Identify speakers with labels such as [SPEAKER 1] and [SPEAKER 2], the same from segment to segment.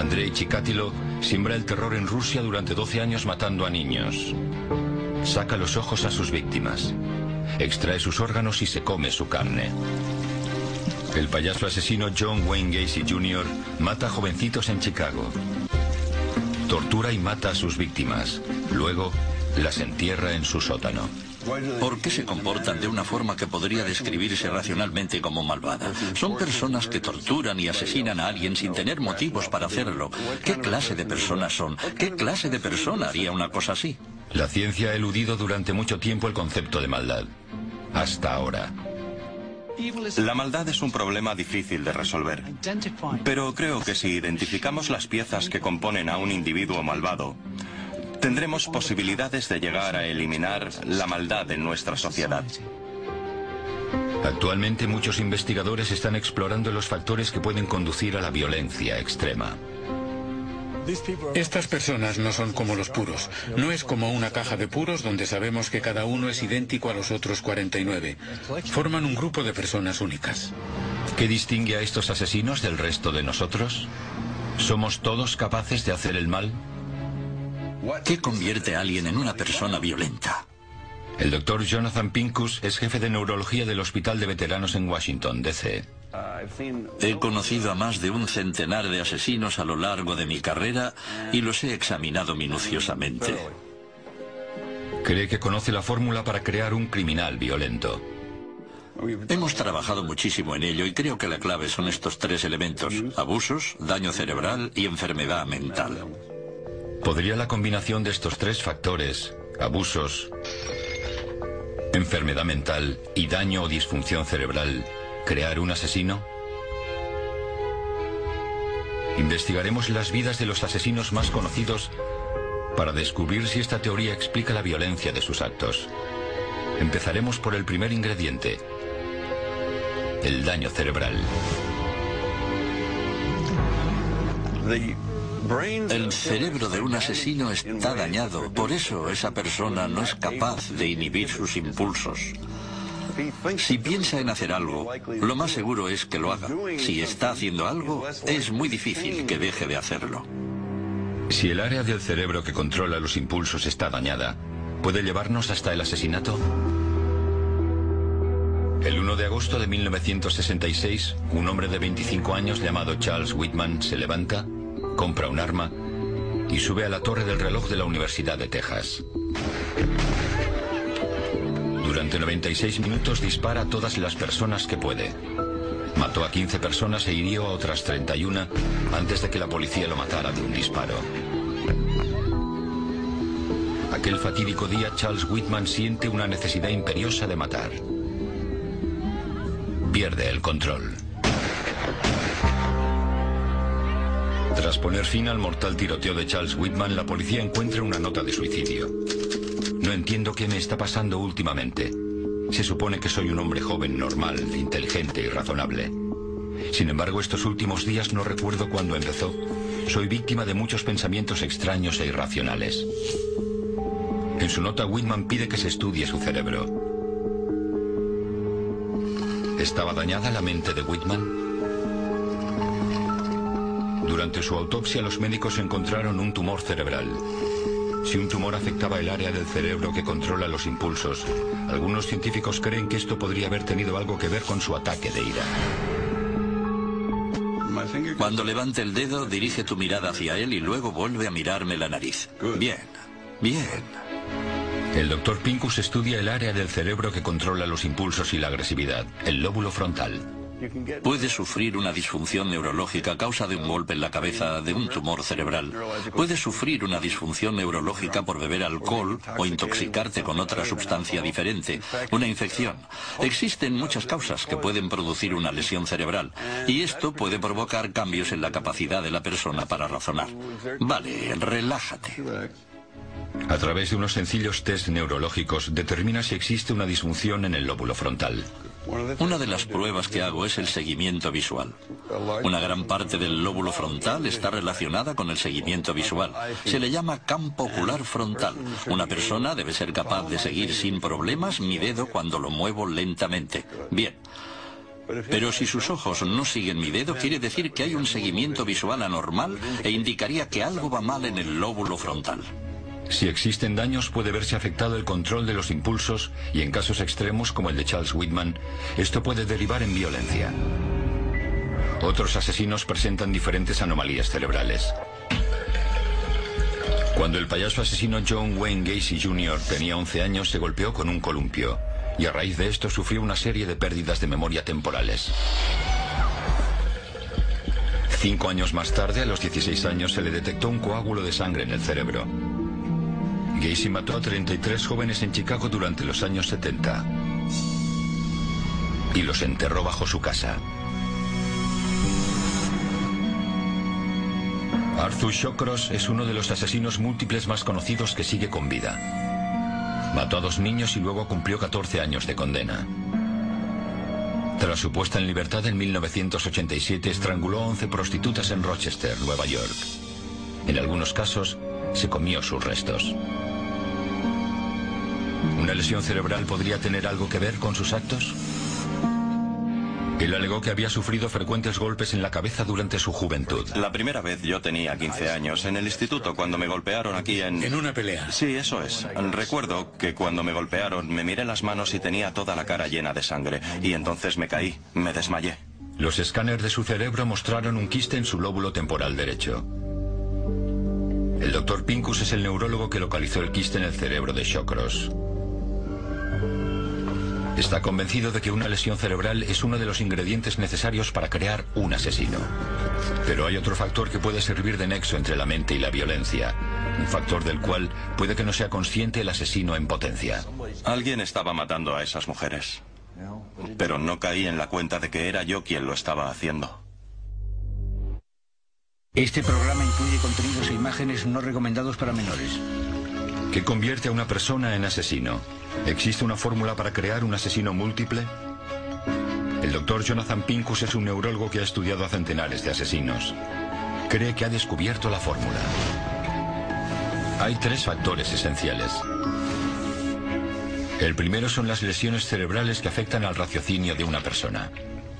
[SPEAKER 1] Andrei Chikatilo siembra el terror en Rusia durante 12 años matando a niños. Saca los ojos a sus víctimas. Extrae sus órganos y se come su carne. El payaso asesino John Wayne Gacy Jr. mata a jovencitos en Chicago. Tortura y mata a sus víctimas. Luego las entierra en su sótano.
[SPEAKER 2] ¿Por qué se comportan de una forma que podría describirse racionalmente como malvada? Son personas que torturan y asesinan a alguien sin tener motivos para hacerlo. ¿Qué clase de personas son? ¿Qué clase de persona haría una cosa así?
[SPEAKER 1] La ciencia ha eludido durante mucho tiempo el concepto de maldad. Hasta ahora.
[SPEAKER 3] La maldad es un problema difícil de resolver. Pero creo que si identificamos las piezas que componen a un individuo malvado, tendremos posibilidades de llegar a eliminar la maldad en nuestra sociedad.
[SPEAKER 1] Actualmente muchos investigadores están explorando los factores que pueden conducir a la violencia extrema.
[SPEAKER 4] Estas personas no son como los puros. No es como una caja de puros donde sabemos que cada uno es idéntico a los otros 49. Forman un grupo de personas únicas.
[SPEAKER 1] ¿Qué distingue a estos asesinos del resto de nosotros? ¿Somos todos capaces de hacer el mal?
[SPEAKER 2] ¿Qué convierte a alguien en una persona violenta?
[SPEAKER 1] El doctor Jonathan Pincus es jefe de neurología del Hospital de Veteranos en Washington, D.C.
[SPEAKER 2] He conocido a más de un centenar de asesinos a lo largo de mi carrera y los he examinado minuciosamente.
[SPEAKER 1] Cree que conoce la fórmula para crear un criminal violento.
[SPEAKER 2] Hemos trabajado muchísimo en ello y creo que la clave son estos tres elementos, abusos, daño cerebral y enfermedad mental.
[SPEAKER 1] ¿Podría la combinación de estos tres factores, abusos, enfermedad mental y daño o disfunción cerebral, crear un asesino? Investigaremos las vidas de los asesinos más conocidos para descubrir si esta teoría explica la violencia de sus actos. Empezaremos por el primer ingrediente, el daño cerebral.
[SPEAKER 2] El cerebro de un asesino está dañado, por eso esa persona no es capaz de inhibir sus impulsos. Si piensa en hacer algo, lo más seguro es que lo haga. Si está haciendo algo, es muy difícil que deje de hacerlo.
[SPEAKER 1] Si el área del cerebro que controla los impulsos está dañada, ¿puede llevarnos hasta el asesinato? El 1 de agosto de 1966, un hombre de 25 años llamado Charles Whitman se levanta, compra un arma y sube a la torre del reloj de la Universidad de Texas. Durante 96 minutos dispara a todas las personas que puede. Mató a 15 personas e hirió a otras 31 antes de que la policía lo matara de un disparo. Aquel fatídico día Charles Whitman siente una necesidad imperiosa de matar. Pierde el control. Tras poner fin al mortal tiroteo de Charles Whitman, la policía encuentra una nota de suicidio. No entiendo qué me está pasando últimamente. Se supone que soy un hombre joven, normal, inteligente y razonable. Sin embargo, estos últimos días no recuerdo cuándo empezó. Soy víctima de muchos pensamientos extraños e irracionales. En su nota, Whitman pide que se estudie su cerebro. ¿Estaba dañada la mente de Whitman? Durante su autopsia los médicos encontraron un tumor cerebral. Si un tumor afectaba el área del cerebro que controla los impulsos, algunos científicos creen que esto podría haber tenido algo que ver con su ataque de ira.
[SPEAKER 2] Cuando levante el dedo, dirige tu mirada hacia él y luego vuelve a mirarme la nariz. Bien, bien.
[SPEAKER 1] El doctor Pincus estudia el área del cerebro que controla los impulsos y la agresividad, el lóbulo frontal.
[SPEAKER 2] Puede sufrir una disfunción neurológica a causa de un golpe en la cabeza de un tumor cerebral. Puede sufrir una disfunción neurológica por beber alcohol o intoxicarte con otra sustancia diferente, una infección. Existen muchas causas que pueden producir una lesión cerebral y esto puede provocar cambios en la capacidad de la persona para razonar. Vale, relájate.
[SPEAKER 1] A través de unos sencillos test neurológicos determina si existe una disfunción en el lóbulo frontal.
[SPEAKER 2] Una de las pruebas que hago es el seguimiento visual. Una gran parte del lóbulo frontal está relacionada con el seguimiento visual. Se le llama campo ocular frontal. Una persona debe ser capaz de seguir sin problemas mi dedo cuando lo muevo lentamente. Bien. Pero si sus ojos no siguen mi dedo, quiere decir que hay un seguimiento visual anormal e indicaría que algo va mal en el lóbulo frontal.
[SPEAKER 1] Si existen daños puede verse afectado el control de los impulsos y en casos extremos como el de Charles Whitman, esto puede derivar en violencia. Otros asesinos presentan diferentes anomalías cerebrales. Cuando el payaso asesino John Wayne Gacy Jr. tenía 11 años se golpeó con un columpio y a raíz de esto sufrió una serie de pérdidas de memoria temporales. Cinco años más tarde, a los 16 años, se le detectó un coágulo de sangre en el cerebro. Gacy mató a 33 jóvenes en Chicago durante los años 70 y los enterró bajo su casa. Arthur Shawcross es uno de los asesinos múltiples más conocidos que sigue con vida. Mató a dos niños y luego cumplió 14 años de condena. Tras su puesta en libertad en 1987, estranguló a 11 prostitutas en Rochester, Nueva York. En algunos casos, se comió sus restos. ¿Una lesión cerebral podría tener algo que ver con sus actos? Él alegó que había sufrido frecuentes golpes en la cabeza durante su juventud.
[SPEAKER 3] La primera vez yo tenía 15 años en el instituto cuando me golpearon aquí en...
[SPEAKER 4] En una pelea.
[SPEAKER 3] Sí, eso es. Recuerdo que cuando me golpearon me miré las manos y tenía toda la cara llena de sangre. Y entonces me caí, me desmayé.
[SPEAKER 1] Los escáneres de su cerebro mostraron un quiste en su lóbulo temporal derecho. El doctor Pincus es el neurólogo que localizó el quiste en el cerebro de Shawcross. Está convencido de que una lesión cerebral es uno de los ingredientes necesarios para crear un asesino. Pero hay otro factor que puede servir de nexo entre la mente y la violencia. Un factor del cual puede que no sea consciente el asesino en potencia.
[SPEAKER 3] Alguien estaba matando a esas mujeres. Pero no caí en la cuenta de que era yo quien lo estaba haciendo.
[SPEAKER 5] Este programa incluye contenidos e imágenes no recomendados para menores.
[SPEAKER 1] ¿Qué convierte a una persona en asesino? ¿Existe una fórmula para crear un asesino múltiple? El doctor Jonathan Pincus es un neurólogo que ha estudiado a centenares de asesinos. Cree que ha descubierto la fórmula. Hay tres factores esenciales. El primero son las lesiones cerebrales que afectan al raciocinio de una persona.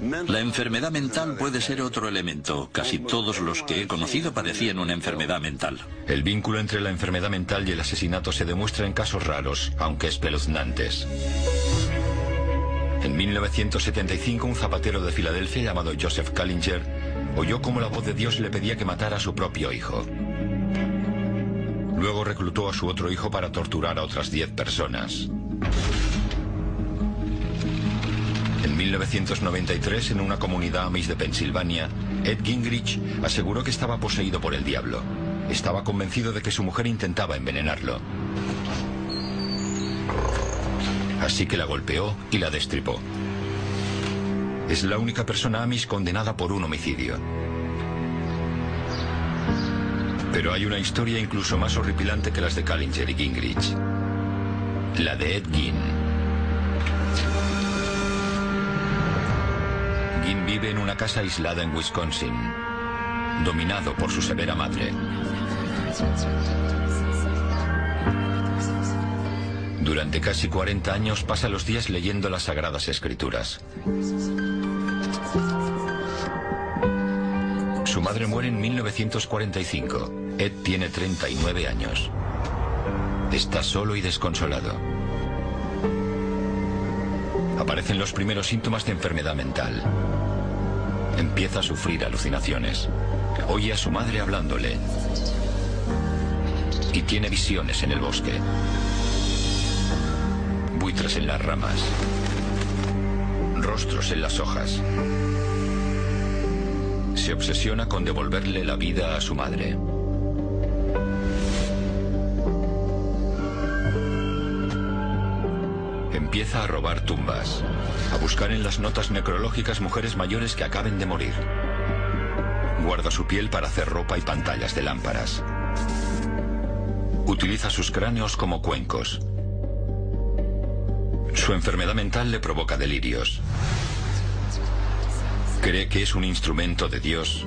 [SPEAKER 2] La enfermedad mental puede ser otro elemento. Casi todos los que he conocido padecían una enfermedad mental.
[SPEAKER 1] El vínculo entre la enfermedad mental y el asesinato se demuestra en casos raros, aunque espeluznantes. En 1975, un zapatero de Filadelfia llamado Joseph Kallinger oyó cómo la voz de Dios le pedía que matara a su propio hijo. Luego reclutó a su otro hijo para torturar a otras 10 personas. En 1993, en una comunidad Amish de Pensilvania, Ed Gingrich aseguró que estaba poseído por el diablo. Estaba convencido de que su mujer intentaba envenenarlo. Así que la golpeó y la destripó. Es la única persona Amish condenada por un homicidio. Pero hay una historia incluso más horripilante que las de Kallinger y Gingrich. La de Ed Gein. Vive en una casa aislada en Wisconsin, dominado por su severa madre. Durante casi 40 años pasa los días leyendo las Sagradas Escrituras. Su madre muere en 1945. Ed tiene 39 años. Está solo y desconsolado. Aparecen los primeros síntomas de enfermedad mental. Empieza a sufrir alucinaciones. Oye a su madre hablándole y tiene visiones en el bosque. Buitres en las ramas, rostros en las hojas. Se obsesiona con devolverle la vida a su madre. Empieza a robar tumbas, a buscar en las notas necrológicas mujeres mayores que acaben de morir. Guarda su piel para hacer ropa y pantallas de lámparas. Utiliza sus cráneos como cuencos. Su enfermedad mental le provoca delirios. Cree que es un instrumento de Dios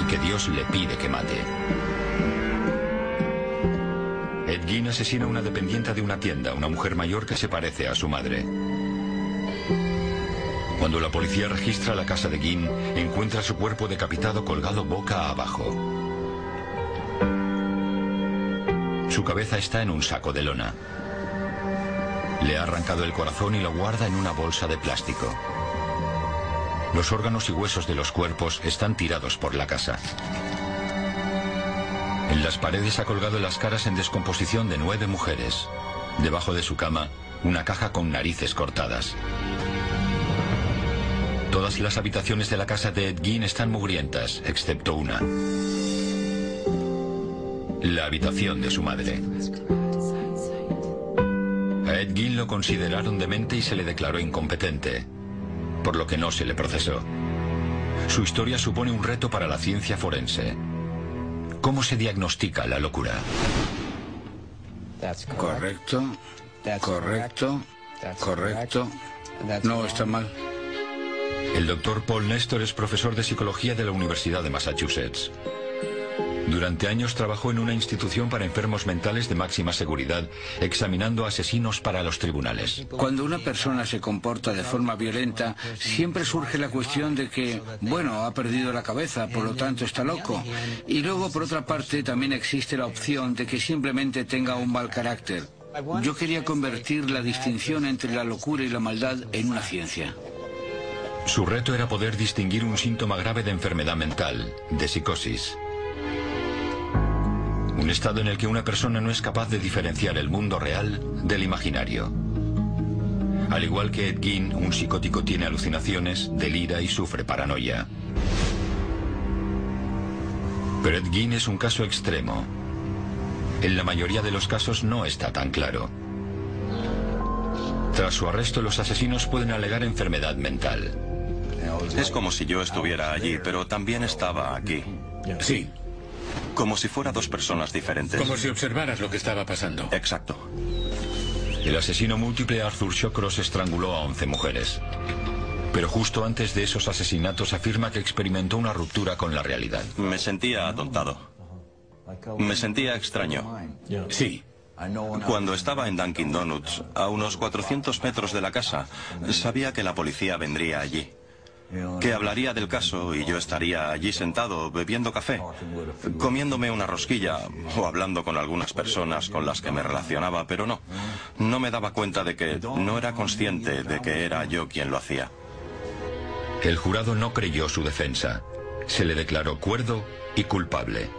[SPEAKER 1] y que Dios le pide que mate. Ed Gein asesina a una dependiente de una tienda, una mujer mayor que se parece a su madre. Cuando la policía registra la casa de Gein, encuentra su cuerpo decapitado colgado boca abajo. Su cabeza está en un saco de lona. Le ha arrancado el corazón y lo guarda en una bolsa de plástico. Los órganos y huesos de los cuerpos están tirados por la casa. En las paredes ha colgado las caras en descomposición de nueve mujeres. Debajo de su cama, una caja con narices cortadas. Todas las habitaciones de la casa de Ed Gein están mugrientas, excepto una. La habitación de su madre. A Ed Gein lo consideraron demente y se le declaró incompetente, por lo que no se le procesó. Su historia supone un reto para la ciencia forense. ¿Cómo se diagnostica la locura?
[SPEAKER 5] Correcto, correcto, correcto. No está mal.
[SPEAKER 1] El doctor Paul Nestor es profesor de psicología de la Universidad de Massachusetts. Durante años trabajó en una institución para enfermos mentales de máxima seguridad, examinando asesinos para los tribunales.
[SPEAKER 5] Cuando una persona se comporta de forma violenta, siempre surge la cuestión de que, bueno, ha perdido la cabeza, por lo tanto está loco. Y luego, por otra parte, también existe la opción de que simplemente tenga un mal carácter. Yo quería convertir la distinción entre la locura y la maldad en una ciencia.
[SPEAKER 1] Su reto era poder distinguir un síntoma grave de enfermedad mental, de psicosis. Un estado en el que una persona no es capaz de diferenciar el mundo real del imaginario. Al igual que Ed Gein, un psicótico tiene alucinaciones, delira y sufre paranoia. Pero Ed Gein es un caso extremo. En la mayoría de los casos no está tan claro. Tras su arresto, los asesinos pueden alegar enfermedad mental.
[SPEAKER 3] Es como si yo estuviera allí, pero también estaba aquí.
[SPEAKER 4] Sí,
[SPEAKER 3] Como si fuera dos personas diferentes.
[SPEAKER 4] como si observaras lo que estaba pasando.
[SPEAKER 3] Exacto.
[SPEAKER 1] El asesino múltiple Arthur Shawcross estranguló a 11 mujeres. Pero justo antes de esos asesinatos afirma que experimentó una ruptura con la realidad.
[SPEAKER 3] Me sentía atontado. Me sentía extraño.
[SPEAKER 4] Sí,
[SPEAKER 3] Cuando estaba en Dunkin' Donuts, a unos 400 metros de la casa, sabía que la policía vendría allí. Que hablaría del caso y yo estaría allí sentado bebiendo café, comiéndome una rosquilla o hablando con algunas personas con las que me relacionaba, pero no. No me daba cuenta de que no era consciente de que era yo quien lo hacía.
[SPEAKER 1] El jurado no creyó su defensa. Se le declaró cuerdo y culpable.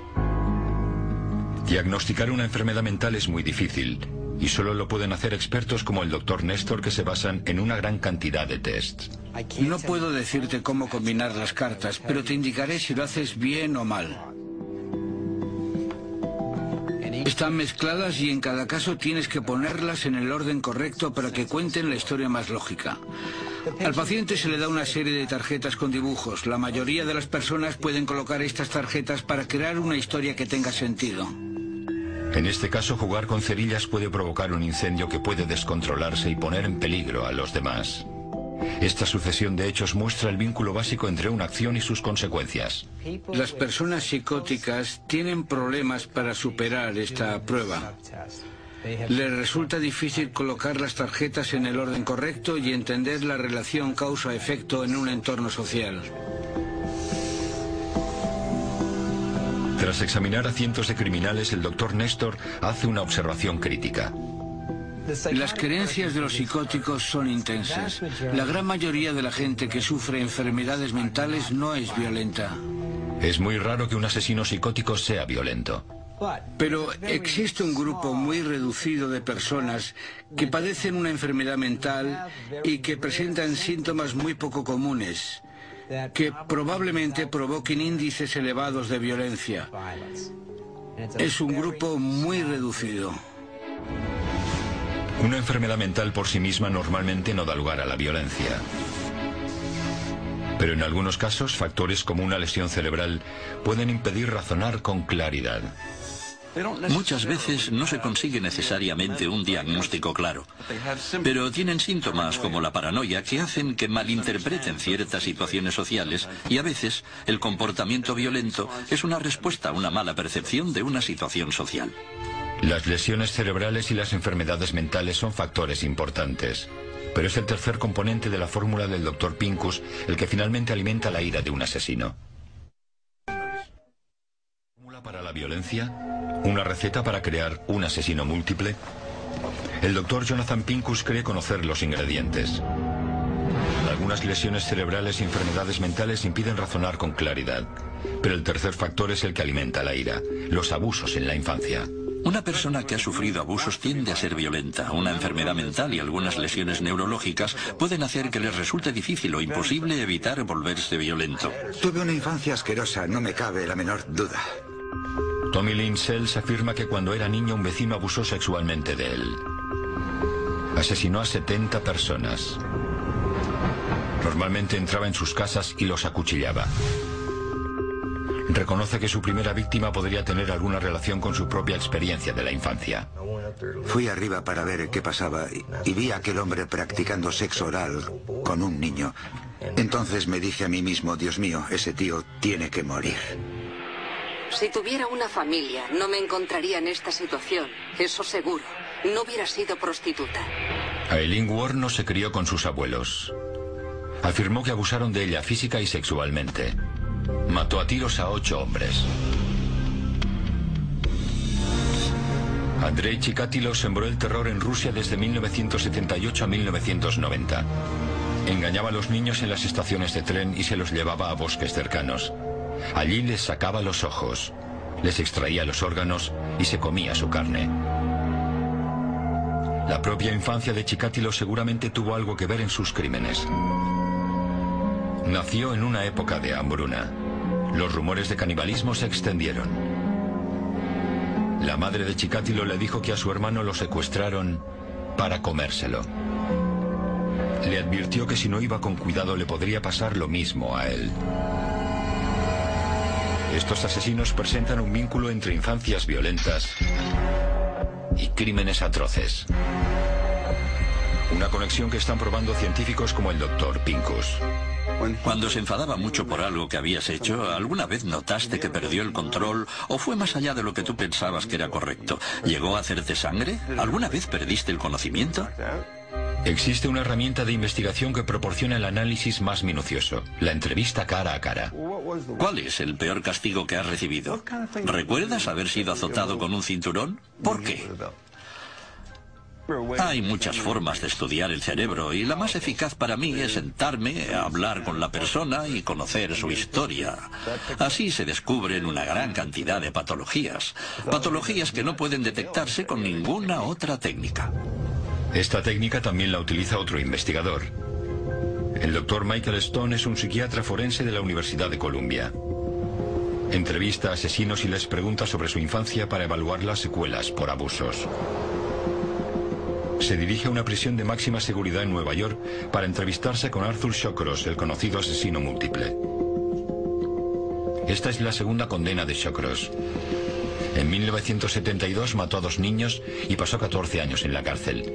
[SPEAKER 1] Diagnosticar una enfermedad mental es muy difícil y solo lo pueden hacer expertos como el doctor Néstor que se basan en una gran cantidad de tests.
[SPEAKER 5] No puedo decirte cómo combinar las cartas, pero te indicaré si lo haces bien o mal. Están mezcladas y en cada caso tienes que ponerlas en el orden correcto para que cuenten la historia más lógica. Al paciente se le da una serie de tarjetas con dibujos. La mayoría de las personas pueden colocar estas tarjetas para crear una historia que tenga sentido.
[SPEAKER 1] En este caso, jugar con cerillas puede provocar un incendio que puede descontrolarse y poner en peligro a los demás. Esta sucesión de hechos muestra el vínculo básico entre una acción y sus consecuencias.
[SPEAKER 5] Las personas psicóticas tienen problemas para superar esta prueba. Les resulta difícil colocar las tarjetas en el orden correcto y entender la relación causa-efecto en un entorno social.
[SPEAKER 1] Tras examinar a cientos de criminales, el doctor Néstor hace una observación crítica.
[SPEAKER 5] Las creencias de los psicóticos son intensas. La gran mayoría de la gente que sufre enfermedades mentales no es violenta.
[SPEAKER 1] Es muy raro que un asesino psicótico sea violento.
[SPEAKER 5] Pero existe un grupo muy reducido de personas que padecen una enfermedad mental y que presentan síntomas muy poco comunes. que probablemente provoquen índices elevados de violencia. Es un grupo muy reducido.
[SPEAKER 1] Una enfermedad mental por sí misma normalmente no da lugar a la violencia. Pero en algunos casos, factores como una lesión cerebral pueden impedir razonar con claridad.
[SPEAKER 2] Muchas veces no se consigue necesariamente un diagnóstico claro, pero tienen síntomas como la paranoia que hacen que malinterpreten ciertas situaciones sociales y a veces el comportamiento violento es una respuesta a una mala percepción de una situación social.
[SPEAKER 1] Las lesiones cerebrales y las enfermedades mentales son factores importantes, pero es el tercer componente de la fórmula del Dr. Pincus el que finalmente alimenta la ira de un asesino. ¿Fórmula para la violencia? ¿Una receta para crear un asesino múltiple? El doctor Jonathan Pincus cree conocer los ingredientes. Algunas lesiones cerebrales y enfermedades mentales impiden razonar con claridad, pero el tercer factor es el que alimenta la ira, los abusos en la infancia.
[SPEAKER 2] Una persona que ha sufrido abusos tiende a ser violenta. Una enfermedad mental y algunas lesiones neurológicas pueden hacer que les resulte difícil o imposible evitar volverse violento.
[SPEAKER 6] Tuve una infancia asquerosa, no me cabe la menor duda.
[SPEAKER 1] Tommy Lynn Sells afirma que cuando era niño un vecino abusó sexualmente de él. Asesinó a 70 personas. Normalmente entraba en sus casas y los acuchillaba. Reconoce que su primera víctima podría tener alguna relación con su propia experiencia de la infancia.
[SPEAKER 6] Fui arriba para ver qué pasaba y, vi a aquel hombre practicando sexo oral con un niño. Entonces me dije a mí mismo, Dios mío, ese tío tiene que morir.
[SPEAKER 7] Si tuviera una familia, no me encontraría en esta situación. Eso seguro. No hubiera sido prostituta.
[SPEAKER 1] Aileen Ward no se crió con sus abuelos. Afirmó que abusaron de ella física y sexualmente. Mató a tiros a ocho hombres. Andrei Chikatilo sembró el terror en Rusia desde 1978 a 1990. Engañaba a los niños en las estaciones de tren y se los llevaba a bosques cercanos. Allí les sacaba los ojos, les extraía los órganos y se comía su carne. La propia infancia de Chikatilo seguramente tuvo algo que ver en sus crímenes. Nació en una época de hambruna. Los rumores de canibalismo se extendieron. La madre de Chikatilo le dijo que a su hermano lo secuestraron para comérselo. Le advirtió que si no iba con cuidado le podría pasar lo mismo a él. Estos asesinos presentan un vínculo entre infancias violentas y crímenes atroces. Una conexión que están probando científicos como el doctor Pincus.
[SPEAKER 2] Cuando se enfadaba mucho por algo que habías hecho, ¿alguna vez notaste que perdió el control o fue más allá de lo que tú pensabas que era correcto? ¿Llegó a hacerte sangre? ¿Alguna vez perdiste el conocimiento?
[SPEAKER 1] Existe una herramienta de investigación que proporciona el análisis más minucioso, la entrevista cara a cara.
[SPEAKER 2] ¿Cuál es el peor castigo que has recibido? ¿Recuerdas haber sido azotado con un cinturón? ¿Por qué? Hay muchas formas de estudiar el cerebro y la más eficaz para mí es sentarme, hablar con la persona y conocer su historia. Así se descubren una gran cantidad de patologías, patologías que no pueden detectarse con ninguna otra técnica.
[SPEAKER 1] Esta técnica también la utiliza otro investigador. El doctor Michael Stone es un psiquiatra forense de la Universidad de Columbia. Entrevista a asesinos y les pregunta sobre su infancia para evaluar las secuelas por abusos. Se dirige a una prisión de máxima seguridad en Nueva York para entrevistarse con Arthur Shawcross, el conocido asesino múltiple. Esta es la segunda condena de Shawcross. En 1972 mató a dos niños y pasó 14 años en la cárcel.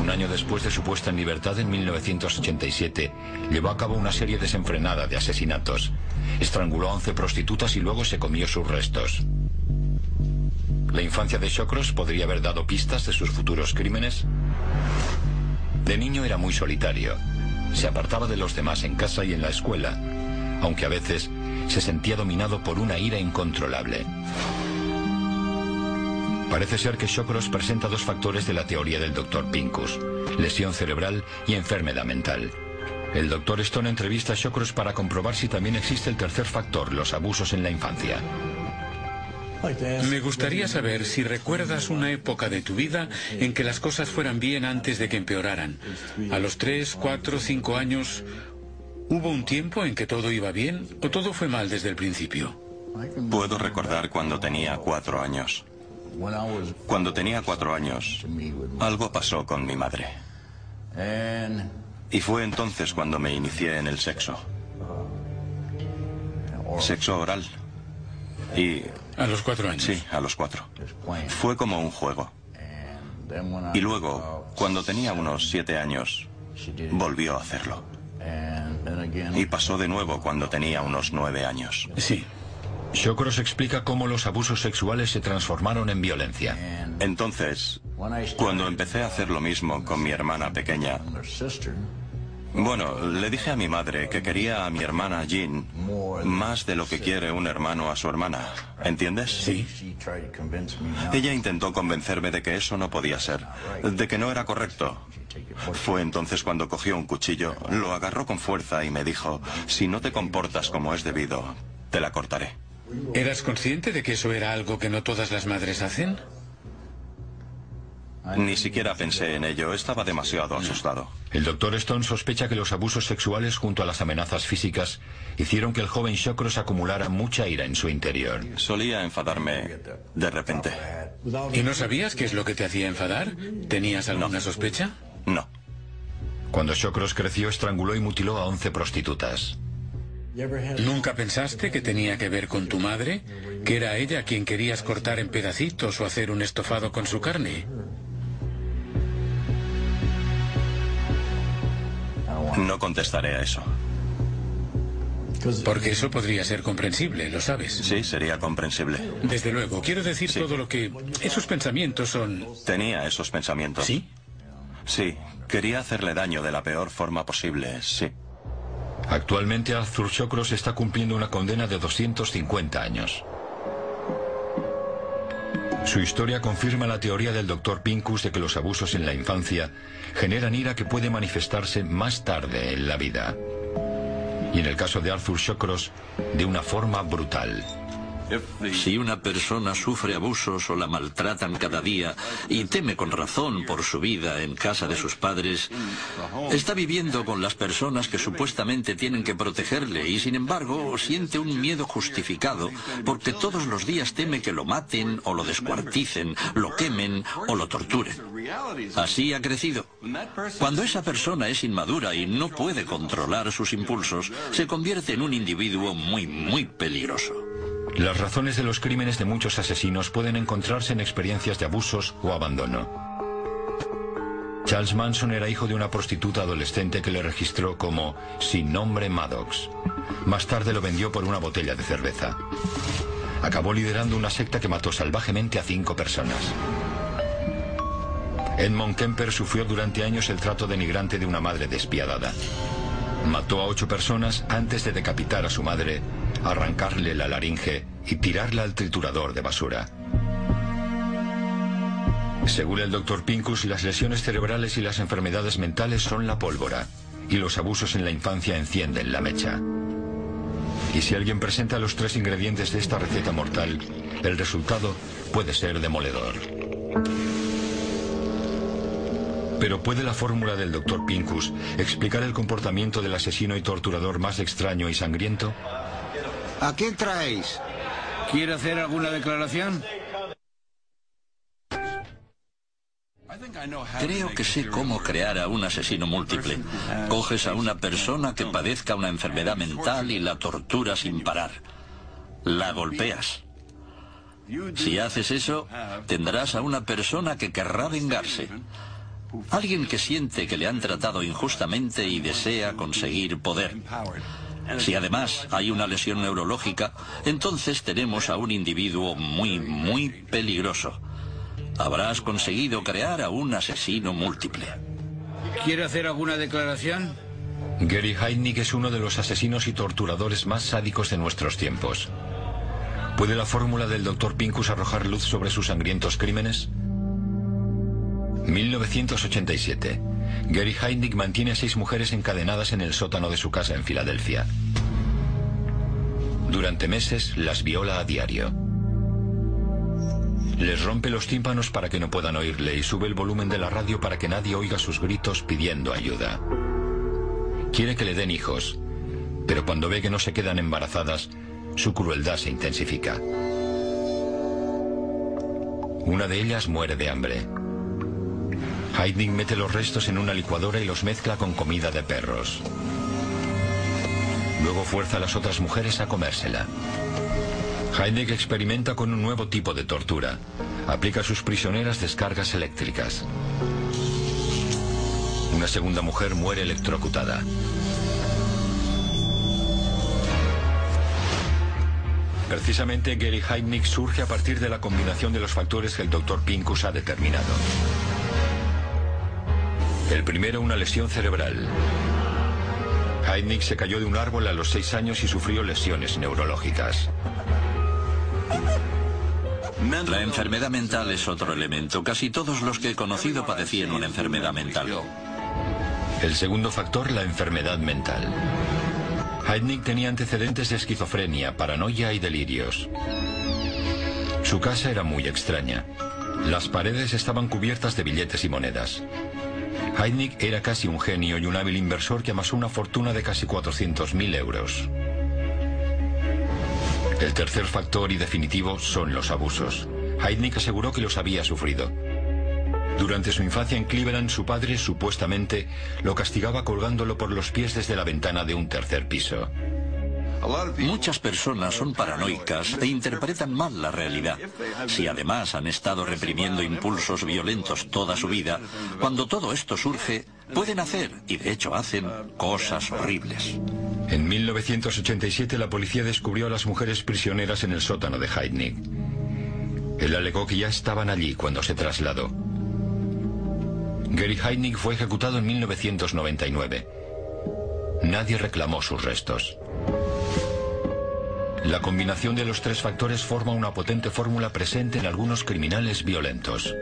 [SPEAKER 1] Un año después de su puesta en libertad en 1987, llevó a cabo una serie desenfrenada de asesinatos. Estranguló a 11 prostitutas y luego se comió sus restos. ¿La infancia de Shawcross podría haber dado pistas de sus futuros crímenes? De niño era muy solitario. Se apartaba de los demás en casa y en la escuela, aunque a veces se sentía dominado por una ira incontrolable. Parece ser que Shawcross presenta dos factores de la teoría del Dr. Pincus, lesión cerebral y enfermedad mental. El Dr. Stone entrevista a Shawcross para comprobar si también existe el tercer factor, los abusos en la infancia.
[SPEAKER 4] Me gustaría saber si recuerdas una época de tu vida en que las cosas fueran bien antes de que empeoraran. A los tres, cuatro, cinco años, ¿hubo un tiempo en que todo iba bien o todo fue mal desde el principio?
[SPEAKER 3] Puedo recordar cuando tenía cuatro años. Cuando tenía cuatro años, algo pasó con mi madre. Y fue entonces cuando me inicié en el sexo. Sexo oral. Y...
[SPEAKER 4] A los cuatro años.
[SPEAKER 3] Sí, a los cuatro. Fue como un juego. Y luego, cuando tenía unos siete años, volvió a hacerlo. Y pasó de nuevo cuando tenía unos nueve años.
[SPEAKER 4] Sí.
[SPEAKER 1] Shokros explica cómo los abusos sexuales se transformaron en violencia.
[SPEAKER 3] Entonces, cuando empecé a hacer lo mismo con mi hermana pequeña, bueno, le dije a mi madre que quería a mi hermana Jean más de lo que quiere un hermano a su hermana. ¿Entiendes?
[SPEAKER 4] Sí.
[SPEAKER 3] Ella intentó convencerme de que eso no podía ser, de que no era correcto. Fue entonces cuando cogió un cuchillo, lo agarró con fuerza y me dijo, si no te comportas como es debido, te la cortaré.
[SPEAKER 4] ¿Eras consciente de que eso era algo que no todas las madres hacen?
[SPEAKER 3] Ni siquiera pensé en ello, estaba demasiado asustado.
[SPEAKER 1] El doctor Stone sospecha que los abusos sexuales junto a las amenazas físicas hicieron que el joven Shokros acumulara mucha ira en su interior.
[SPEAKER 3] Solía enfadarme de repente.
[SPEAKER 4] ¿Y no sabías qué es lo que te hacía enfadar? ¿Tenías alguna sospecha?
[SPEAKER 3] No.
[SPEAKER 1] Cuando Shokros creció, estranguló y mutiló a 11 prostitutas.
[SPEAKER 4] ¿Nunca pensaste que tenía que ver con tu madre? ¿Que era ella quien querías cortar en pedacitos o hacer un estofado con su carne?
[SPEAKER 3] No contestaré a eso.
[SPEAKER 4] Porque eso podría ser comprensible, lo sabes.
[SPEAKER 3] Sí, sería comprensible.
[SPEAKER 4] Desde luego, quiero decir todo lo que... Esos pensamientos son...
[SPEAKER 3] Tenía esos pensamientos.
[SPEAKER 4] ¿Sí?
[SPEAKER 3] Sí, quería hacerle daño de la peor forma posible, sí.
[SPEAKER 1] Actualmente Arthur Shokros está cumpliendo una condena de 250 años. Su historia confirma la teoría del doctor Pincus de que los abusos en la infancia generan ira que puede manifestarse más tarde en la vida. Y en el caso de Arthur Shokros, de una forma brutal.
[SPEAKER 2] Si una persona sufre abusos o la maltratan cada día y teme con razón por su vida en casa de sus padres, está viviendo con las personas que supuestamente tienen que protegerle y sin embargo siente un miedo justificado porque todos los días teme que lo maten o lo descuarticen, lo quemen o lo torturen. Así ha crecido. Cuando esa persona es inmadura y no puede controlar sus impulsos, se convierte en un individuo muy, muy peligroso.
[SPEAKER 1] Las razones de los crímenes de muchos asesinos pueden encontrarse en experiencias de abusos o abandono. Charles Manson era hijo de una prostituta adolescente que le registró como sin nombre Maddox. Más tarde lo vendió por una botella de cerveza. Acabó liderando una secta que mató salvajemente a cinco personas. Edmond Kemper sufrió durante años el trato denigrante de una madre despiadada. Mató a ocho personas antes de decapitar a su madre, arrancarle la laringe y tirarla al triturador de basura. Según el doctor Pincus, las lesiones cerebrales y las enfermedades mentales son la pólvora, y los abusos en la infancia encienden la mecha. Y si alguien presenta los tres ingredientes de esta receta mortal, el resultado puede ser demoledor. Pero ¿puede la fórmula del doctor Pincus explicar el comportamiento del asesino y torturador más extraño y sangriento?
[SPEAKER 6] ¿A quién traéis?
[SPEAKER 5] ¿Quiere hacer alguna declaración?
[SPEAKER 2] Creo que sé cómo crear a un asesino múltiple. Coges a una persona que padezca una enfermedad mental y la torturas sin parar. La golpeas. Si haces eso, tendrás a una persona que querrá vengarse. Alguien que siente que le han tratado injustamente y desea conseguir poder. Si además hay una lesión neurológica, entonces tenemos a un individuo muy, muy peligroso. Habrás conseguido crear a un asesino múltiple.
[SPEAKER 5] ¿Quiere hacer alguna declaración?
[SPEAKER 1] Gary Heidnik es uno de los asesinos y torturadores más sádicos de nuestros tiempos. ¿Puede la fórmula del Dr. Pincus arrojar luz sobre sus sangrientos crímenes? 1987. Gary Heidnik mantiene a seis mujeres encadenadas en el sótano de su casa en Filadelfia. Durante meses las viola a diario. Les rompe los tímpanos para que no puedan oírle y sube el volumen de la radio para que nadie oiga sus gritos pidiendo ayuda. Quiere que le den hijos, pero cuando ve que no se quedan embarazadas, su crueldad se intensifica. Una de ellas muere de hambre. Heidnik mete los restos en una licuadora y los mezcla con comida de perros. Luego fuerza a las otras mujeres a comérsela. Heidnik experimenta con un nuevo tipo de tortura. Aplica a sus prisioneras descargas eléctricas. Una segunda mujer muere electrocutada. Precisamente Gary Heidnik surge a partir de la combinación de los factores que el Dr. Pincus ha determinado. El primero, una lesión cerebral. Heidnik se cayó de un árbol a los seis años y sufrió lesiones neurológicas.
[SPEAKER 2] La enfermedad mental es otro elemento. Casi todos los que he conocido padecían una enfermedad mental.
[SPEAKER 1] El segundo factor, la enfermedad mental. Heidnik tenía antecedentes de esquizofrenia, paranoia y delirios. Su casa era muy extraña. Las paredes estaban cubiertas de billetes y monedas. Heidnik era casi un genio y un hábil inversor que amasó una fortuna de casi 400.000 euros. El tercer factor y definitivo son los abusos. Heidnik aseguró que los había sufrido. Durante su infancia en Cleveland, su padre, supuestamente, lo castigaba colgándolo por los pies desde la ventana de un tercer piso.
[SPEAKER 2] Muchas personas son paranoicas e interpretan mal la realidad. Si además han estado reprimiendo impulsos violentos toda su vida, cuando todo esto surge, pueden hacer, y de hecho hacen, cosas horribles.
[SPEAKER 1] En 1987 la policía descubrió a las mujeres prisioneras en el sótano de Heidnik. Él alegó que ya estaban allí cuando se trasladó. Gary Heidnik fue ejecutado en 1999. Nadie reclamó sus restos. La combinación de los tres factores forma una potente fórmula presente en algunos criminales violentos.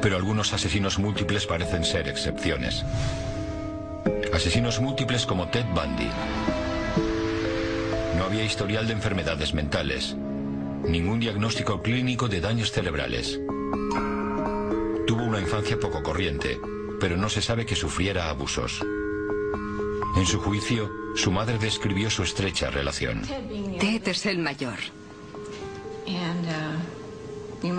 [SPEAKER 1] Pero algunos asesinos múltiples parecen ser excepciones. Asesinos múltiples como Ted Bundy. No había historial de enfermedades mentales. Ningún diagnóstico clínico de daños cerebrales. Tuvo una infancia poco corriente, pero no se sabe que sufriera abusos. En su juicio, su madre describió su estrecha relación.
[SPEAKER 7] Ted es el mayor.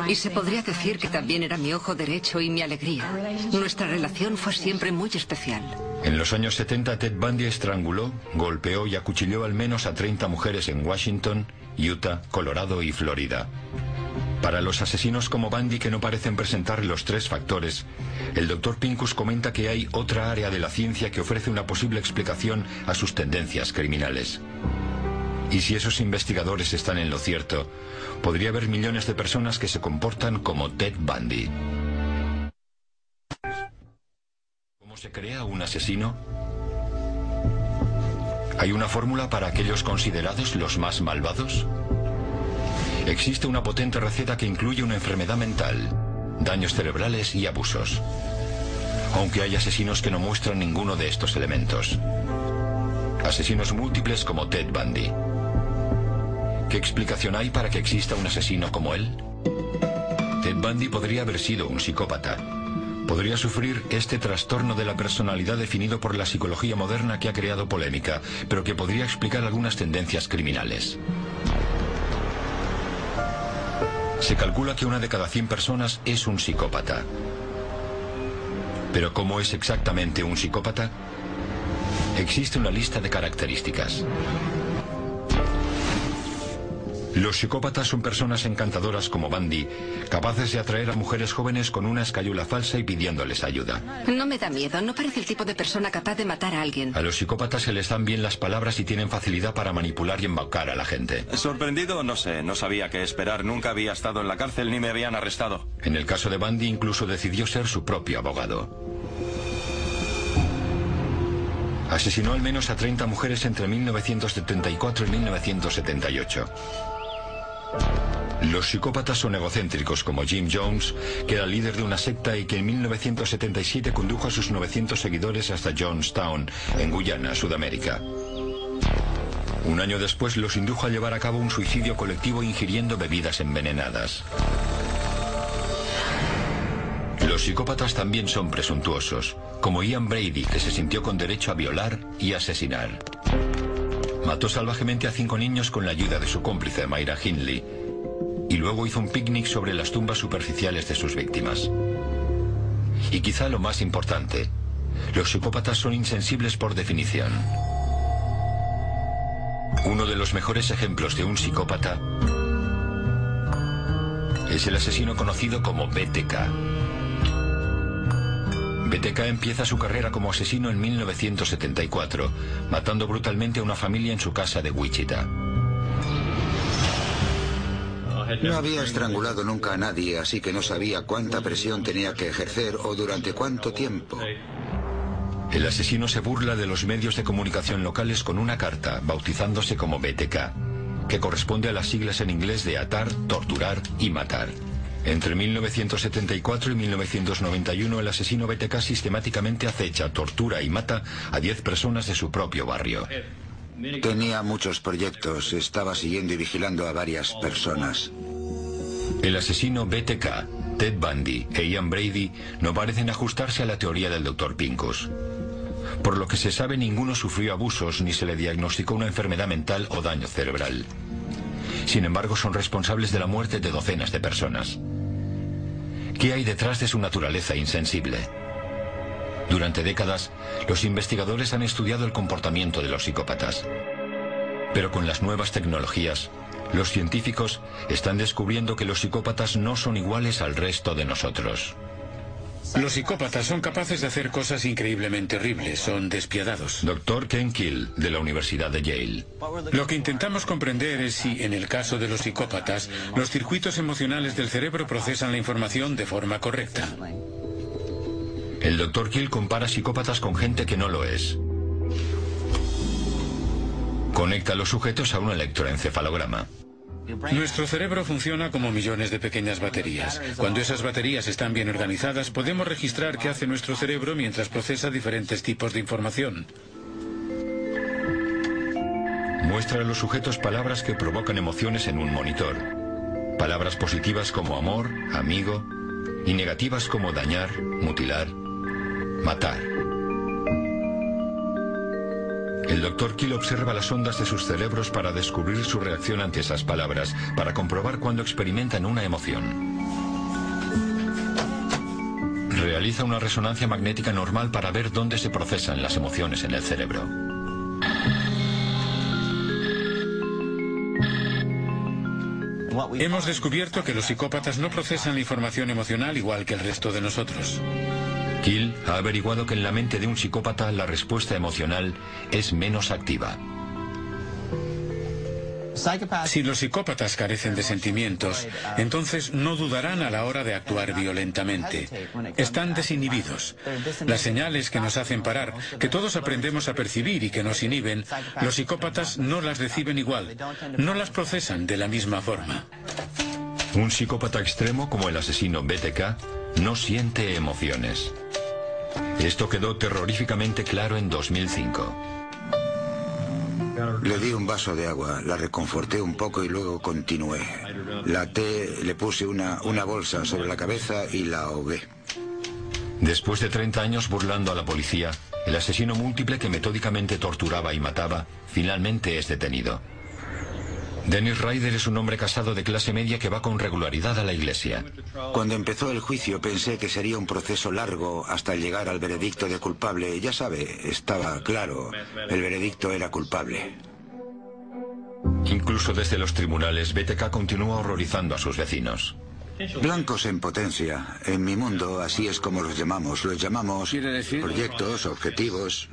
[SPEAKER 7] Y se podría decir que también era mi ojo derecho y mi alegría. Nuestra relación fue siempre muy especial.
[SPEAKER 1] En los años 70, Ted Bundy estranguló, golpeó y acuchilló al menos a 30 mujeres en Washington, Utah, Colorado y Florida. Para los asesinos como Bundy que no parecen presentar los tres factores, el doctor Pincus comenta que hay otra área de la ciencia que ofrece una posible explicación a sus tendencias criminales. Y si esos investigadores están en lo cierto, podría haber millones de personas que se comportan como Ted Bundy. ¿Cómo se crea un asesino? ¿Hay una fórmula para aquellos considerados los más malvados? Existe una potente receta que incluye una enfermedad mental, daños cerebrales y abusos. Aunque hay asesinos que no muestran ninguno de estos elementos. Asesinos múltiples como Ted Bundy. ¿Qué explicación hay para que exista un asesino como él? Ted Bundy podría haber sido un psicópata. Podría sufrir este trastorno de la personalidad definido por la psicología moderna que ha creado polémica, pero que podría explicar algunas tendencias criminales. Se calcula que una de cada 100 personas es un psicópata. Pero ¿cómo es exactamente un psicópata? Existe una lista de características. Los psicópatas son personas encantadoras como Bandy, capaces de atraer a mujeres jóvenes con una escayula falsa y pidiéndoles ayuda.
[SPEAKER 7] No me da miedo, no parece el tipo de persona capaz de matar a alguien.
[SPEAKER 1] A los psicópatas se les dan bien las palabras y tienen facilidad para manipular y embaucar a la gente.
[SPEAKER 3] Sorprendido, no sé, no sabía qué esperar, nunca había estado en la cárcel ni me habían arrestado.
[SPEAKER 1] En el caso de Bandy incluso decidió ser su propio abogado. Asesinó al menos a 30 mujeres entre 1974 y 1978. Los psicópatas son egocéntricos como Jim Jones, que era líder de una secta y que en 1977 condujo a sus 900 seguidores hasta Jonestown, en Guyana, Sudamérica. Un año después los indujo a llevar a cabo un suicidio colectivo ingiriendo bebidas envenenadas. Los psicópatas también son presuntuosos, como Ian Brady, que se sintió con derecho a violar y asesinar. Mató salvajemente a cinco niños con la ayuda de su cómplice, Mayra Hindley, y luego hizo un picnic sobre las tumbas superficiales de sus víctimas. Y quizá lo más importante, los psicópatas son insensibles por definición. Uno de los mejores ejemplos de un psicópata es el asesino conocido como BTK. BTK empieza su carrera como asesino en 1974, matando brutalmente a una familia en su casa de Wichita.
[SPEAKER 6] No había estrangulado nunca a nadie, así que no sabía cuánta presión tenía que ejercer o durante cuánto tiempo.
[SPEAKER 1] El asesino se burla de los medios de comunicación locales con una carta, bautizándose como BTK, que corresponde a las siglas en inglés de atar, torturar y matar. Entre 1974 y 1991 el asesino BTK sistemáticamente acecha, tortura y mata a 10 personas de su propio barrio.
[SPEAKER 6] Tenía muchos proyectos, estaba siguiendo y vigilando a varias personas.
[SPEAKER 1] El asesino BTK, Ted Bundy e Ian Brady no parecen ajustarse a la teoría del Dr. Pincus. Por lo que se sabe, ninguno sufrió abusos ni se le diagnosticó una enfermedad mental o daño cerebral. Sin embargo, son responsables de la muerte de docenas de personas. ¿Qué hay detrás de su naturaleza insensible? Durante décadas, los investigadores han estudiado el comportamiento de los psicópatas. Pero con las nuevas tecnologías, los científicos están descubriendo que los psicópatas no son iguales al resto de nosotros.
[SPEAKER 4] Los psicópatas son capaces de hacer cosas increíblemente horribles, son despiadados.
[SPEAKER 1] Doctor Ken Kill, de la Universidad de Yale.
[SPEAKER 4] Lo que intentamos comprender es si, en el caso de los psicópatas, los circuitos emocionales del cerebro procesan la información de forma correcta.
[SPEAKER 1] El doctor Kill compara psicópatas con gente que no lo es. Conecta a los sujetos a un electroencefalograma.
[SPEAKER 4] Nuestro cerebro funciona como millones de pequeñas baterías. Cuando esas baterías están bien organizadas, podemos registrar qué hace nuestro cerebro mientras procesa diferentes tipos de información.
[SPEAKER 1] Muestra a los sujetos palabras que provocan emociones en un monitor. Palabras positivas como amor, amigo, y negativas como dañar, mutilar, matar. El doctor Kill observa las ondas de sus cerebros para descubrir su reacción ante esas palabras, para comprobar cuando experimentan una emoción. Realiza una resonancia magnética normal para ver dónde se procesan las emociones en el cerebro.
[SPEAKER 4] Hemos descubierto que los psicópatas no procesan la información emocional igual que el resto de nosotros.
[SPEAKER 1] Kill ha averiguado que en la mente de un psicópata la respuesta emocional es menos activa.
[SPEAKER 4] Si los psicópatas carecen de sentimientos, entonces no dudarán a la hora de actuar violentamente. Están desinhibidos. Las señales que nos hacen parar, que todos aprendemos a percibir y que nos inhiben, los psicópatas no las reciben igual, no las procesan de la misma forma.
[SPEAKER 1] Un psicópata extremo como el asesino BTK no siente emociones. Esto quedó terroríficamente claro en 2005.
[SPEAKER 6] Le di un vaso de agua, la reconforté un poco y luego continué. La até, le puse una, una bolsa sobre la cabeza y la ahogué.
[SPEAKER 1] Después de 30 años burlando a la policía, el asesino múltiple que metódicamente torturaba y mataba, finalmente es detenido. Dennis Ryder es un hombre casado de clase media que va con regularidad a la iglesia.
[SPEAKER 6] Cuando empezó el juicio pensé que sería un proceso largo hasta llegar al veredicto de culpable. Ya sabe, estaba claro, el veredicto era culpable.
[SPEAKER 1] Incluso desde los tribunales, BTK continúa horrorizando a sus vecinos.
[SPEAKER 6] Blancos en potencia. En mi mundo, así es como los llamamos. Los llamamos proyectos, objetivos.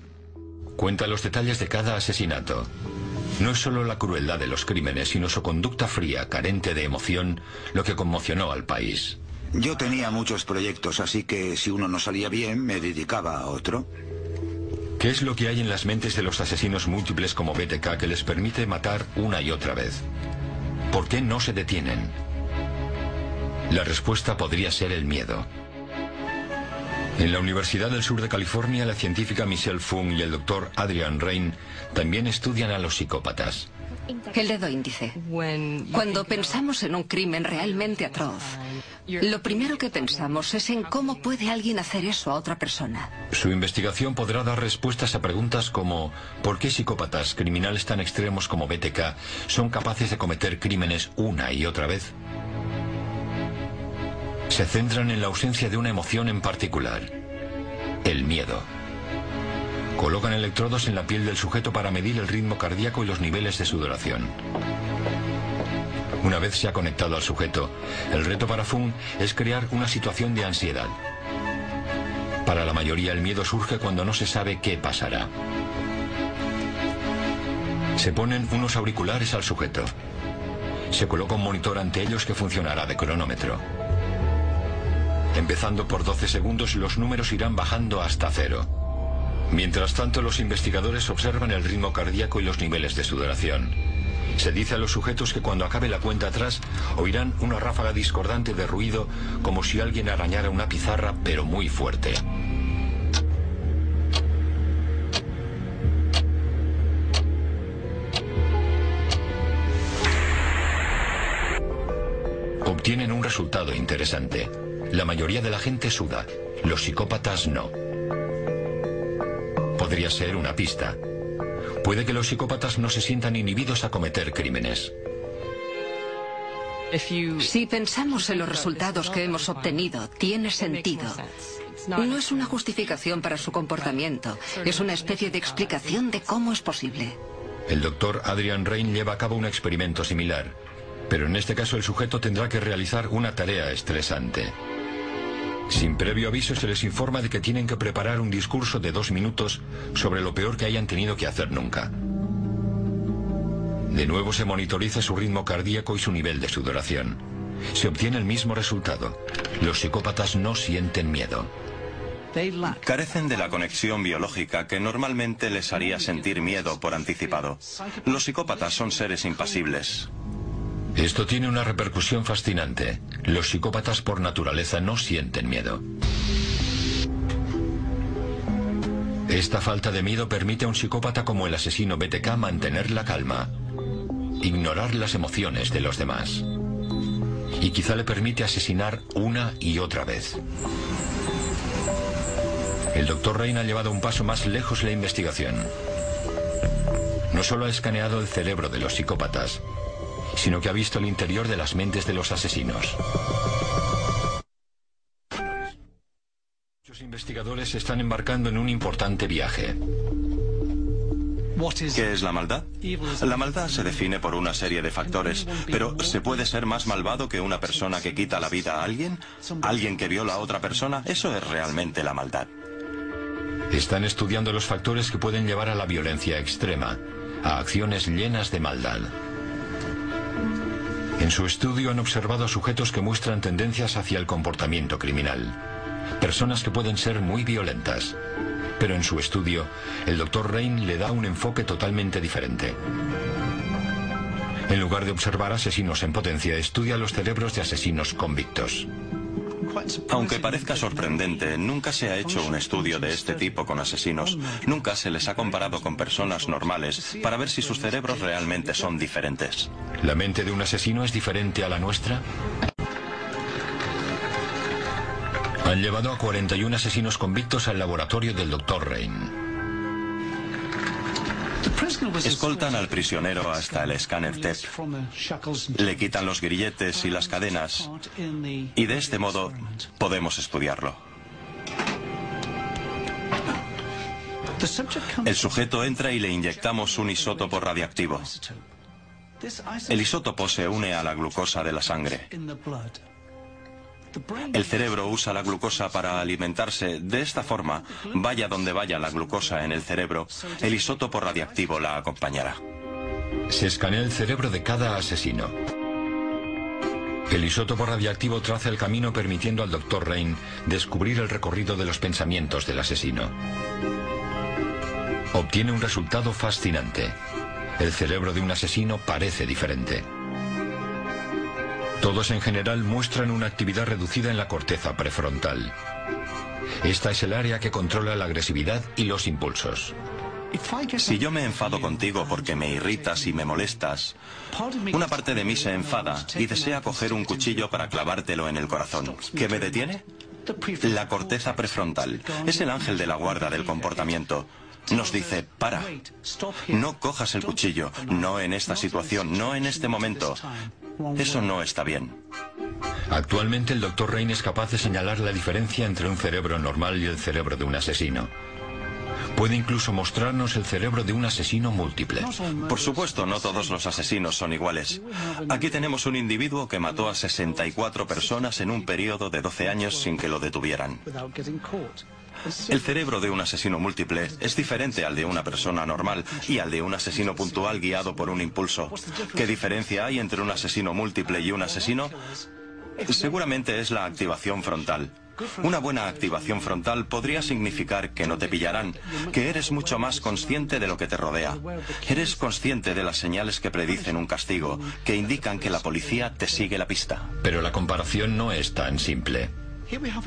[SPEAKER 1] Cuenta los detalles de cada asesinato. No es solo la crueldad de los crímenes, sino su conducta fría, carente de emoción, lo que conmocionó al país.
[SPEAKER 6] Yo tenía muchos proyectos, así que si uno no salía bien, me dedicaba a otro.
[SPEAKER 1] ¿Qué es lo que hay en las mentes de los asesinos múltiples como BTK que les permite matar una y otra vez? ¿Por qué no se detienen? La respuesta podría ser el miedo. En la Universidad del Sur de California, la científica Michelle Fung y el doctor Adrian Rain también estudian a los psicópatas.
[SPEAKER 7] El dedo índice. Cuando pensamos en un crimen realmente atroz, lo primero que pensamos es en cómo puede alguien hacer eso a otra persona.
[SPEAKER 1] Su investigación podrá dar respuestas a preguntas como ¿por qué psicópatas, criminales tan extremos como BTK, son capaces de cometer crímenes una y otra vez? Se centran en la ausencia de una emoción en particular, el miedo. Colocan electrodos en la piel del sujeto para medir el ritmo cardíaco y los niveles de sudoración. Una vez se ha conectado al sujeto, el reto para Fung es crear una situación de ansiedad. Para la mayoría el miedo surge cuando no se sabe qué pasará. Se ponen unos auriculares al sujeto. Se coloca un monitor ante ellos que funcionará de cronómetro. Empezando por 12 segundos los números irán bajando hasta cero. Mientras tanto, los investigadores observan el ritmo cardíaco y los niveles de sudoración. Se dice a los sujetos que cuando acabe la cuenta atrás oirán una ráfaga discordante de ruido como si alguien arañara una pizarra pero muy fuerte. Obtienen un resultado interesante. La mayoría de la gente suda, los psicópatas no podría ser una pista. Puede que los psicópatas no se sientan inhibidos a cometer crímenes.
[SPEAKER 7] Si pensamos en los resultados que hemos obtenido, tiene sentido. No es una justificación para su comportamiento, es una especie de explicación de cómo es posible.
[SPEAKER 1] El doctor Adrian Rain lleva a cabo un experimento similar, pero en este caso el sujeto tendrá que realizar una tarea estresante. Sin previo aviso se les informa de que tienen que preparar un discurso de dos minutos sobre lo peor que hayan tenido que hacer nunca. De nuevo se monitoriza su ritmo cardíaco y su nivel de sudoración. Se obtiene el mismo resultado. Los psicópatas no sienten miedo.
[SPEAKER 3] Carecen de la conexión biológica que normalmente les haría sentir miedo por anticipado. Los psicópatas son seres impasibles.
[SPEAKER 1] Esto tiene una repercusión fascinante. Los psicópatas por naturaleza no sienten miedo. Esta falta de miedo permite a un psicópata como el asesino BTK mantener la calma, ignorar las emociones de los demás. Y quizá le permite asesinar una y otra vez. El doctor Reina ha llevado un paso más lejos la investigación. No solo ha escaneado el cerebro de los psicópatas, sino que ha visto el interior de las mentes de los asesinos. Muchos investigadores están embarcando en un importante viaje.
[SPEAKER 3] ¿Qué es la maldad? La maldad se define por una serie de factores, pero ¿se puede ser más malvado que una persona que quita la vida a alguien? ¿Alguien que viola a otra persona? Eso es realmente la maldad.
[SPEAKER 1] Están estudiando los factores que pueden llevar a la violencia extrema, a acciones llenas de maldad. En su estudio han observado sujetos que muestran tendencias hacia el comportamiento criminal. Personas que pueden ser muy violentas. Pero en su estudio, el Dr. Rain le da un enfoque totalmente diferente. En lugar de observar asesinos en potencia, estudia los cerebros de asesinos convictos.
[SPEAKER 3] Aunque parezca sorprendente, nunca se ha hecho un estudio de este tipo con asesinos. Nunca se les ha comparado con personas normales para ver si sus cerebros realmente son diferentes.
[SPEAKER 1] ¿La mente de un asesino es diferente a la nuestra? Han llevado a 41 asesinos convictos al laboratorio del Dr. Rain.
[SPEAKER 3] Escoltan al prisionero hasta el escáner TEP. Le quitan los grilletes y las cadenas y de este modo podemos estudiarlo. El sujeto entra y le inyectamos un isótopo radiactivo. El isótopo se une a la glucosa de la sangre. El cerebro usa la glucosa para alimentarse. De esta forma, vaya donde vaya la glucosa en el cerebro, el isótopo radiactivo la acompañará.
[SPEAKER 1] Se escanea el cerebro de cada asesino. El isótopo radiactivo traza el camino permitiendo al Dr. Rain descubrir el recorrido de los pensamientos del asesino. Obtiene un resultado fascinante. El cerebro de un asesino parece diferente. Todos en general muestran una actividad reducida en la corteza prefrontal. Esta es el área que controla la agresividad y los impulsos.
[SPEAKER 3] Si yo me enfado contigo porque me irritas y me molestas, una parte de mí se enfada y desea coger un cuchillo para clavártelo en el corazón. ¿Qué me detiene? La corteza prefrontal. Es el ángel de la guarda del comportamiento. Nos dice, para, no cojas el cuchillo, no en esta situación, no en este momento. Eso no está bien.
[SPEAKER 1] Actualmente el doctor Rain es capaz de señalar la diferencia entre un cerebro normal y el cerebro de un asesino. Puede incluso mostrarnos el cerebro de un asesino múltiple.
[SPEAKER 3] Por supuesto, no todos los asesinos son iguales. Aquí tenemos un individuo que mató a 64 personas en un periodo de 12 años sin que lo detuvieran. El cerebro de un asesino múltiple es diferente al de una persona normal y al de un asesino puntual guiado por un impulso. ¿Qué diferencia hay entre un asesino múltiple y un asesino? Seguramente es la activación frontal. Una buena activación frontal podría significar que no te pillarán, que eres mucho más consciente de lo que te rodea. Eres consciente de las señales que predicen un castigo, que indican que la policía te sigue la pista.
[SPEAKER 1] Pero la comparación no es tan simple.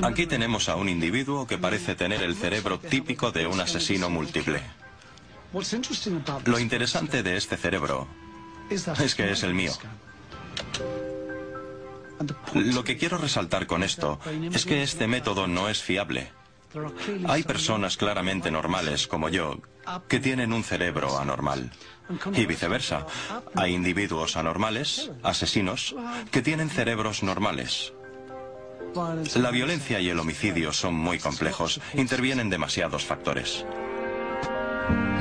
[SPEAKER 3] Aquí tenemos a un individuo que parece tener el cerebro típico de un asesino múltiple. Lo interesante de este cerebro es que es el mío. Lo que quiero resaltar con esto es que este método no es fiable. Hay personas claramente normales, como yo, que tienen un cerebro anormal. Y viceversa. Hay individuos anormales, asesinos, que tienen cerebros normales. La violencia y el homicidio son muy complejos. Intervienen demasiados factores.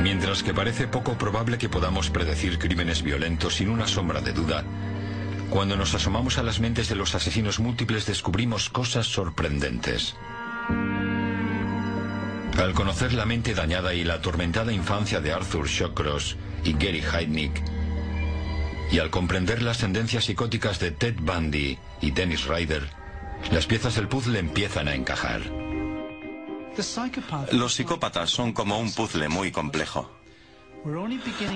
[SPEAKER 1] Mientras que parece poco probable que podamos predecir crímenes violentos sin una sombra de duda, cuando nos asomamos a las mentes de los asesinos múltiples descubrimos cosas sorprendentes. Al conocer la mente dañada y la atormentada infancia de Arthur Shawcross y Gary Heidnick, y al comprender las tendencias psicóticas de Ted Bundy y Dennis Ryder, las piezas del puzzle empiezan a encajar.
[SPEAKER 3] Los psicópatas son como un puzzle muy complejo.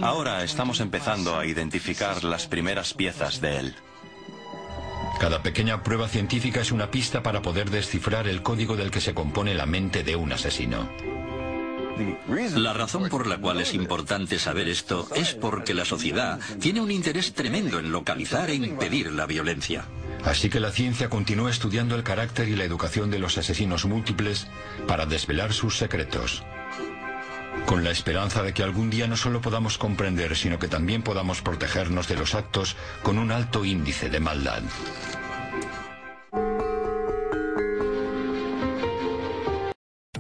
[SPEAKER 3] Ahora estamos empezando a identificar las primeras piezas de él.
[SPEAKER 1] Cada pequeña prueba científica es una pista para poder descifrar el código del que se compone la mente de un asesino.
[SPEAKER 2] La razón por la cual es importante saber esto es porque la sociedad tiene un interés tremendo en localizar e impedir la violencia.
[SPEAKER 1] Así que la ciencia continúa estudiando el carácter y la educación de los asesinos múltiples para desvelar sus secretos. Con la esperanza de que algún día no solo podamos comprender, sino que también podamos protegernos de los actos con un alto índice de maldad.